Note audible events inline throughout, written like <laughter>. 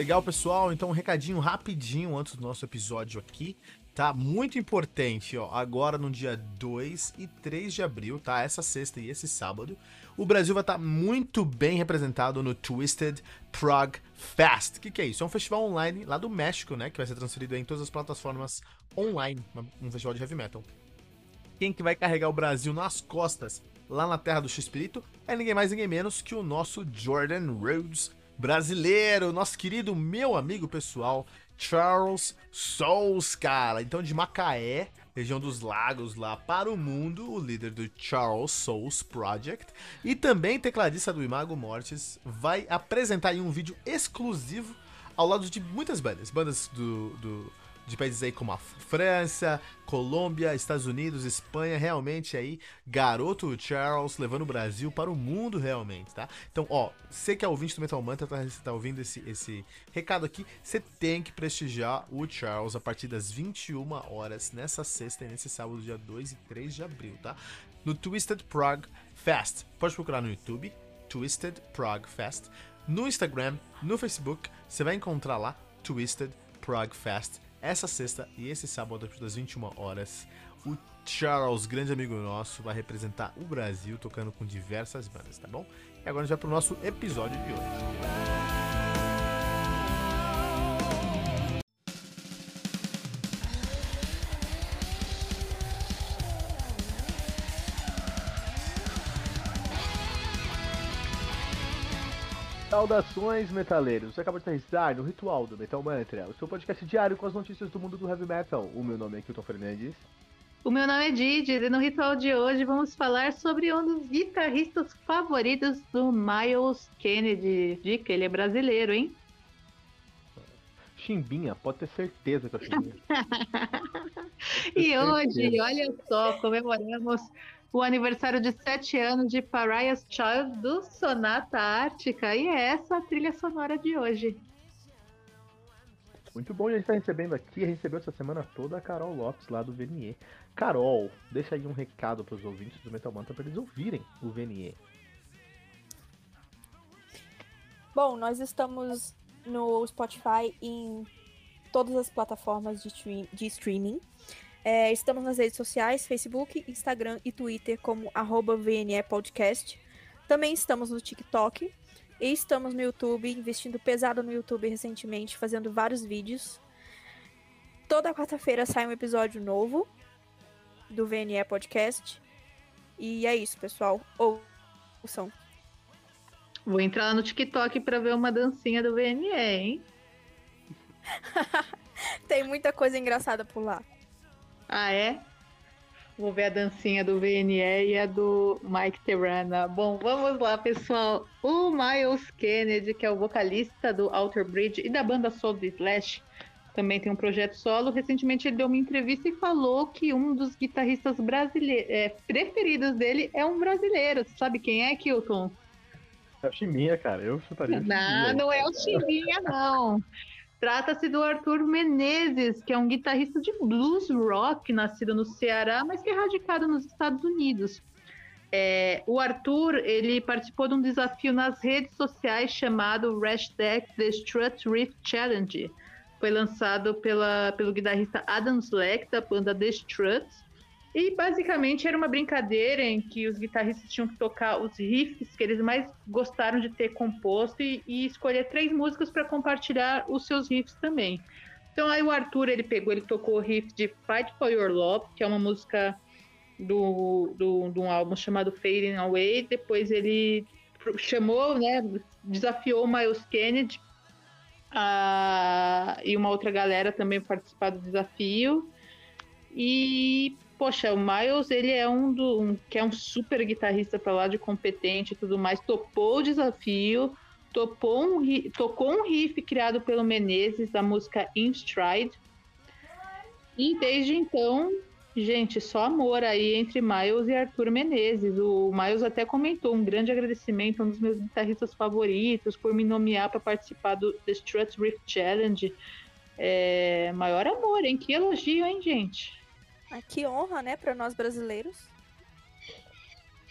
Legal, pessoal. Então, um recadinho rapidinho antes do nosso episódio aqui, tá? Muito importante, ó. Agora no dia 2 e 3 de abril, tá? Essa sexta e esse sábado, o Brasil vai estar tá muito bem representado no Twisted Prague Fest. O que, que é isso? É um festival online lá do México, né? Que vai ser transferido em todas as plataformas online. Um festival de heavy metal. Quem que vai carregar o Brasil nas costas lá na terra do X-Espírito é ninguém mais, ninguém menos que o nosso Jordan Rhodes brasileiro, nosso querido meu amigo pessoal, Charles Souls, cara. Então, de Macaé, região dos lagos lá para o mundo, o líder do Charles Souls Project e também tecladista do Imago Mortis, vai apresentar em um vídeo exclusivo ao lado de muitas bandas, bandas do, do de países aí como a França, Colômbia, Estados Unidos, Espanha, realmente aí, garoto Charles levando o Brasil para o mundo realmente, tá? Então, ó, você que é ouvinte do Metal Mantra, tá, tá ouvindo esse, esse recado aqui, você tem que prestigiar o Charles a partir das 21 horas nessa sexta e nesse sábado, dia 2 e 3 de abril, tá? No Twisted Prague Fest. Pode procurar no YouTube, Twisted Prague Fest. No Instagram, no Facebook, você vai encontrar lá Twisted Prague Fest essa sexta e esse sábado, das 21 horas, o Charles, grande amigo nosso, vai representar o Brasil tocando com diversas bandas, tá bom? E agora a gente vai pro nosso episódio de hoje. Saudações, metaleiros! Você acaba de aterrissar no Ritual do Metal Mantra, o seu podcast diário com as notícias do mundo do heavy metal. O meu nome é Kilton Fernandes. O meu nome é Didi e no Ritual de hoje vamos falar sobre um dos guitarristas favoritos do Miles Kennedy. Dica, ele é brasileiro, hein? <laughs> Chimbinha, pode ter certeza que é Chimbinha. <laughs> e hoje, olha só, comemoramos o aniversário de sete anos de Pariah's Child do Sonata Ártica. E é essa a trilha sonora de hoje. Muito bom, a gente está recebendo aqui, recebeu essa semana toda a Carol Lopes lá do VNE. Carol, deixa aí um recado para os ouvintes do Metal Manta para eles ouvirem o VNE. Bom, nós estamos no Spotify em todas as plataformas de, de streaming. É, estamos nas redes sociais, Facebook, Instagram e Twitter como arroba VNE Podcast. Também estamos no TikTok e estamos no YouTube, investindo pesado no YouTube recentemente, fazendo vários vídeos. Toda quarta-feira sai um episódio novo do VNE Podcast. E é isso, pessoal. Ouçam. Vou entrar lá no TikTok para ver uma dancinha do VNE, hein? <laughs> Tem muita coisa engraçada por lá. Ah, é? Vou ver a dancinha do VNE e a do Mike Terrana. Bom, vamos lá, pessoal. O Miles Kennedy, que é o vocalista do Outer Bridge e da banda Soul Slash, também tem um projeto solo. Recentemente ele deu uma entrevista e falou que um dos guitarristas brasileiros é, preferidos dele é um brasileiro. Você sabe quem é, Kilton? É o Chimbinha, cara. Eu chutaria. Não, não é o Chimbinha, não. Trata-se do Arthur Menezes, que é um guitarrista de blues rock, nascido no Ceará, mas que é radicado nos Estados Unidos. É, o Arthur ele participou de um desafio nas redes sociais chamado hashtag The Strut Riff Challenge. Foi lançado pela, pelo guitarrista Adam Slack, da banda The Struts, e basicamente era uma brincadeira em que os guitarristas tinham que tocar os riffs que eles mais gostaram de ter composto e, e escolher três músicas para compartilhar os seus riffs também. Então aí o Arthur ele pegou, ele tocou o riff de Fight for Your Love, que é uma música do, do, de um álbum chamado Fading Away. Depois ele chamou, né, desafiou o Miles Kennedy e uma outra galera também participar do desafio. E poxa, o Miles, ele é um do um, que é um super guitarrista para lá de competente e tudo mais, topou o desafio, topou um, tocou um riff criado pelo Menezes da música In Stride. E desde então, gente, só amor aí entre Miles e Arthur Menezes. O Miles até comentou um grande agradecimento, um dos meus guitarristas favoritos, por me nomear para participar do The Strut Riff Challenge. É, maior amor, hein? Que elogio, hein, gente? Ah, que honra, né, para nós brasileiros.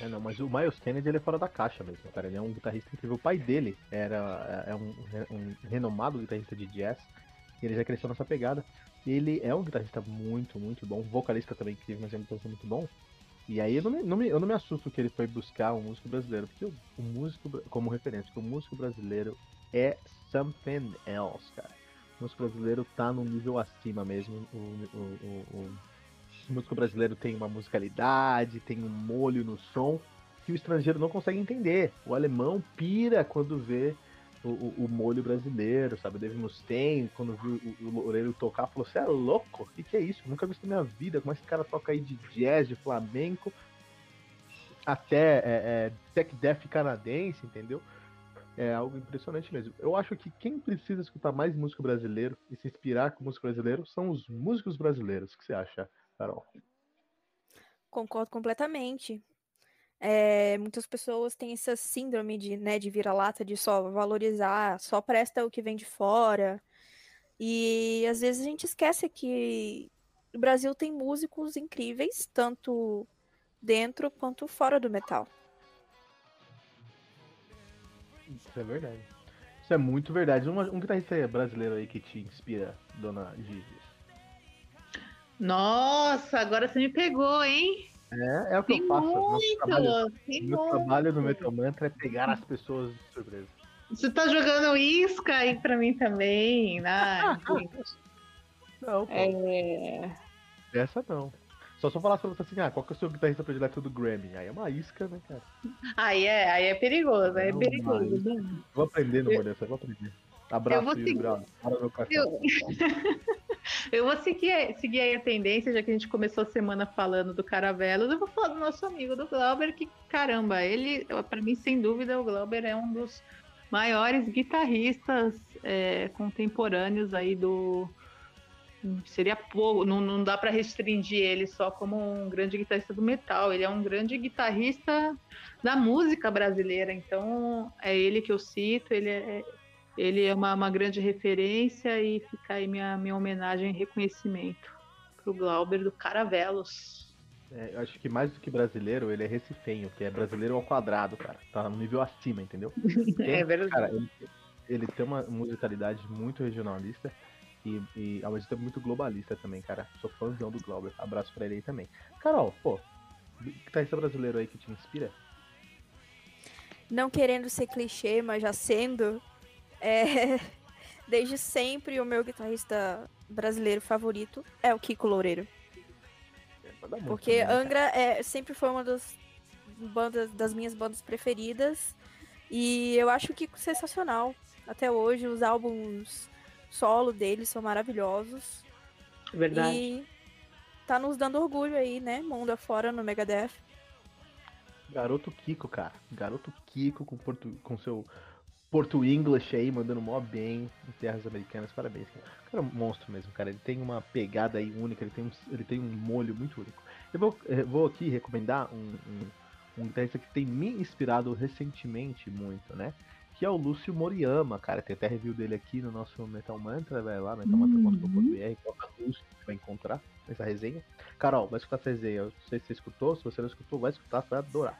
É, não, mas o Miles Kennedy ele é fora da caixa mesmo, cara. Ele é um guitarrista incrível. O pai dele era é um, um renomado guitarrista de jazz. Ele já cresceu nessa pegada. Ele é um guitarrista muito, muito bom. Vocalista também incrível, mas é um guitarrista muito bom. E aí eu não, me, não me, eu não me assusto que ele foi buscar um músico brasileiro, porque o, o músico, como referência, porque o músico brasileiro é something else, cara. O músico brasileiro tá num nível acima mesmo. O, o, o músico brasileiro tem uma musicalidade, tem um molho no som que o estrangeiro não consegue entender. O alemão pira quando vê o, o, o molho brasileiro, sabe? O Dave Mustaine, quando viu o, o Loureiro tocar, falou: Você é louco? O que, que é isso? Nunca vi isso na minha vida. Como é que esse cara toca aí de jazz, de flamenco, até é, é, tech death canadense, entendeu? É algo impressionante mesmo. Eu acho que quem precisa escutar mais músico brasileiro e se inspirar com músico brasileiro são os músicos brasileiros. O que você acha, Carol? Concordo completamente. É, muitas pessoas têm essa síndrome de, né, de vira-lata, de só valorizar, só presta o que vem de fora. E às vezes a gente esquece que o Brasil tem músicos incríveis, tanto dentro quanto fora do metal. Isso é verdade. Isso é muito verdade. Um, um guitarrista brasileiro aí que te inspira, dona Gigi. Nossa, agora você me pegou, hein? É, é o que tem eu faço. Muito, trabalho, meu trabalho no Metal Mantra é pegar as pessoas de surpresa. Você tá jogando isca aí pra mim também, <laughs> né? não, pô. É... Essa não. Só se eu falasse pra você assim, ah, qual que é o seu guitarrista predileto do Grammy? Aí é uma isca, né, cara? Aí é, aí é perigoso, aí é perigoso. Né? Vou aprender no eu... vou aprender. Abraço, eu seguir... Para meu Eu... eu vou seguir, seguir aí a tendência, já que a gente começou a semana falando do Caravelos, eu vou falar do nosso amigo do Glauber, que caramba, ele, para mim, sem dúvida, o Glauber é um dos maiores guitarristas é, contemporâneos aí do, seria pouco, não, não dá para restringir ele só como um grande guitarrista do metal, ele é um grande guitarrista da música brasileira, então é ele que eu cito, ele é, ele é uma, uma grande referência e fica aí minha, minha homenagem e reconhecimento pro Glauber do Caravelos. É, eu acho que mais do que brasileiro, ele é recifenho, que é brasileiro ao quadrado, cara. Tá no nível acima, entendeu? <laughs> é verdade. Cara, ele, ele tem uma musicalidade muito regionalista e, e ao mesmo tempo muito globalista também, cara. Sou fãzão do Glauber. Abraço pra ele aí também. Carol, pô, guitarrista brasileiro aí que te inspira? Não querendo ser clichê, mas já sendo, é... <laughs> desde sempre o meu guitarrista brasileiro favorito é o Kiko Loureiro. É, Porque também, Angra é, sempre foi uma das bandas das minhas bandas preferidas. E eu acho o Kiko sensacional. Até hoje, os álbuns solo deles são maravilhosos. Verdade. E tá nos dando orgulho aí, né? Mundo afora no Megadeth. Garoto Kiko, cara. Garoto Kiko com, portu... com seu Porto English aí, mandando mó bem em terras americanas. Parabéns, cara. O cara é um monstro mesmo, cara. Ele tem uma pegada aí única, ele tem um, ele tem um molho muito único. Eu vou, eu vou aqui recomendar um, um, um guitarrista que tem me inspirado recentemente muito, né? que é o Lúcio Moriyama, cara. Tem até review dele aqui no nosso Metal Mantra, vai lá, metalmantra.com.br, coloca Lúcio vai encontrar essa resenha. Carol, vai escutar essa resenha. Eu não sei se você escutou, se você não escutou, vai escutar, você vai adorar.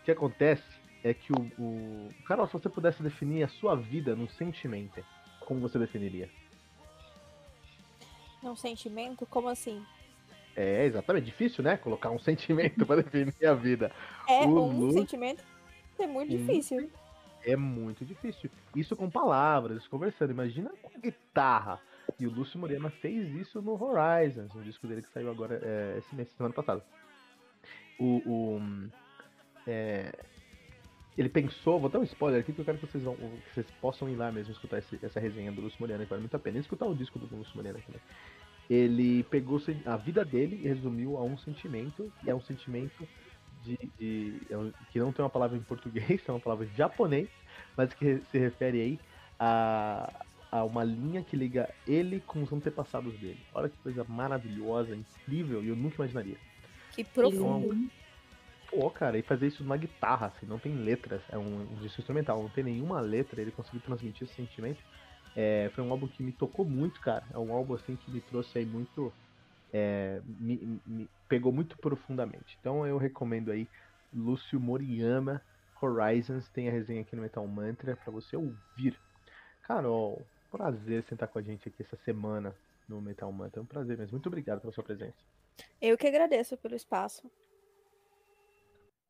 O que acontece é que o, o. Carol, se você pudesse definir a sua vida num sentimento, como você definiria? Num sentimento? Como assim? É, exatamente. Difícil, né? Colocar um <laughs> sentimento para definir a vida. É, o um Lu... sentimento é muito difícil. É muito difícil. Isso com palavras, conversando. Imagina com guitarra. E o Lúcio Morena fez isso no Horizons, no disco dele que saiu agora é, esse mês, semana passada. O, o é, ele pensou, vou dar um spoiler aqui que eu quero que vocês, vão, que vocês possam ir lá mesmo escutar esse, essa resenha do Lúcio Morena, que vale muito a pena. E escutar o disco do Lúcio Morena também. Ele pegou a vida dele e resumiu a um sentimento, e é um sentimento de, de, é que não tem uma palavra em português, <laughs> é uma palavra em japonês, mas que se refere aí a, a uma linha que liga ele com os antepassados dele. Olha que coisa maravilhosa, incrível, e eu nunca imaginaria. Que profundo. Então, pô, cara, e fazer isso na guitarra, assim, não tem letras, é um, um disco instrumental, não tem nenhuma letra, ele conseguiu transmitir esse sentimento. É, foi um álbum que me tocou muito, cara. É um álbum assim que me trouxe aí muito é, me, me, pegou muito profundamente. Então eu recomendo aí Lúcio Moriyama Horizons. Tem a resenha aqui no Metal Mantra para você ouvir. Carol, prazer sentar com a gente aqui essa semana no Metal Mantra. É um prazer mesmo. Muito obrigado pela sua presença. Eu que agradeço pelo espaço.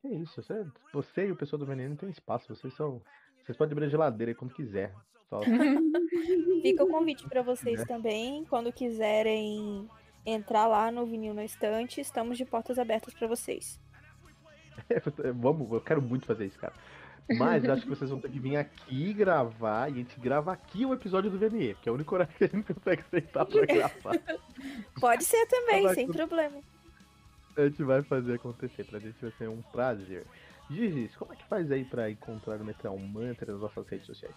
É isso, você, você e o pessoal do Veneno tem espaço. Vocês são. Vocês podem abrir a geladeira aí quando quiser. Só... <laughs> Fica o convite para vocês também. Quando quiserem entrar lá no Vinil na Estante, estamos de portas abertas para vocês. <laughs> Vamos, eu quero muito fazer isso, cara. Mas acho que vocês vão ter que vir aqui gravar e a gente grava aqui o episódio do VNE, que é o único horário que a gente consegue sentar pra <laughs> gravar. Pode ser também, sem problema. A gente vai fazer acontecer, pra gente vai ser um prazer. Gigi, como é que faz aí pra encontrar o Metal Mantra nas nossas redes sociais?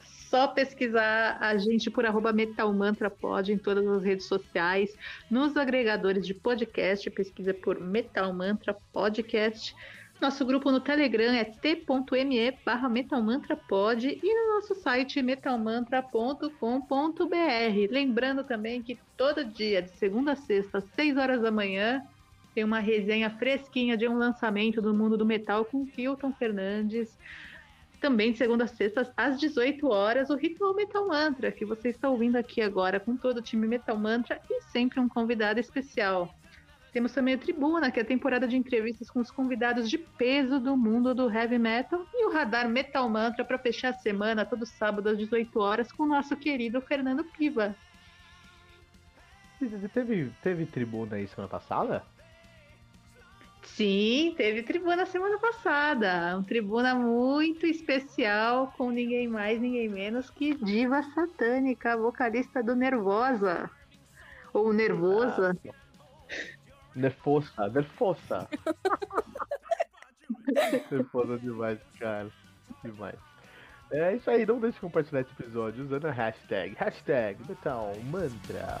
Só pesquisar a gente por arroba Metal Mantra Pod em todas as redes sociais, nos agregadores de podcast, pesquisa por Metal Mantra Podcast. Nosso grupo no Telegram é t.me barra metalmantrapod e no nosso site metalmantra.com.br. Lembrando também que todo dia, de segunda a sexta, às 6 horas da manhã, tem uma resenha fresquinha de um lançamento do mundo do metal com Kilton Fernandes. Também de segunda a sexta, às 18 horas, o Ritual Metal Mantra, que você está ouvindo aqui agora com todo o time Metal Mantra e sempre um convidado especial. Temos também o Tribuna, que é a temporada de entrevistas com os convidados de peso do mundo do heavy metal, e o Radar Metal Mantra para fechar a semana, todo sábado às 18 horas, com o nosso querido Fernando Piva. Teve, teve Tribuna aí semana passada? Sim, teve tribuna semana passada. Um tribuna muito especial com ninguém mais, ninguém menos que Diva Satânica, vocalista do Nervosa. Ou Nervosa. Ah, Nerfosa, nerfosa. <laughs> nerfosa demais, cara. Demais. É isso aí, não deixe de compartilhar esse episódio usando a hashtag, hashtag Metal Mantra.